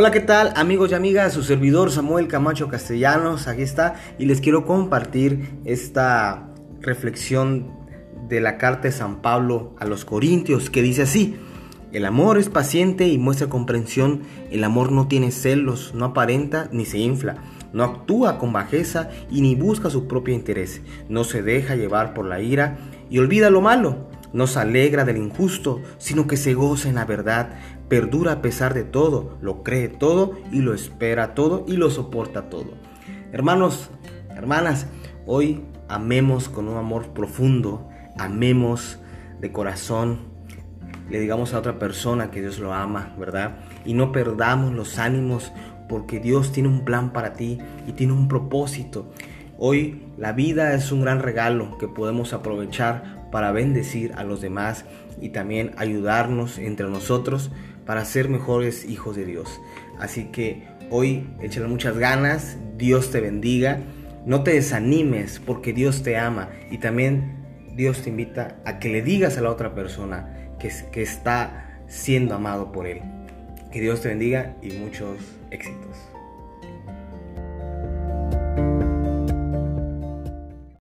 Hola, ¿qué tal amigos y amigas? Su servidor Samuel Camacho Castellanos, aquí está, y les quiero compartir esta reflexión de la carta de San Pablo a los Corintios, que dice así, el amor es paciente y muestra comprensión, el amor no tiene celos, no aparenta ni se infla, no actúa con bajeza y ni busca su propio interés, no se deja llevar por la ira y olvida lo malo no se alegra del injusto, sino que se goza en la verdad, perdura a pesar de todo, lo cree todo y lo espera todo y lo soporta todo. Hermanos, hermanas, hoy amemos con un amor profundo, amemos de corazón, le digamos a otra persona que Dios lo ama, ¿verdad? Y no perdamos los ánimos porque Dios tiene un plan para ti y tiene un propósito. Hoy la vida es un gran regalo que podemos aprovechar para bendecir a los demás y también ayudarnos entre nosotros para ser mejores hijos de Dios. Así que hoy échale muchas ganas, Dios te bendiga, no te desanimes porque Dios te ama y también Dios te invita a que le digas a la otra persona que, que está siendo amado por Él. Que Dios te bendiga y muchos éxitos.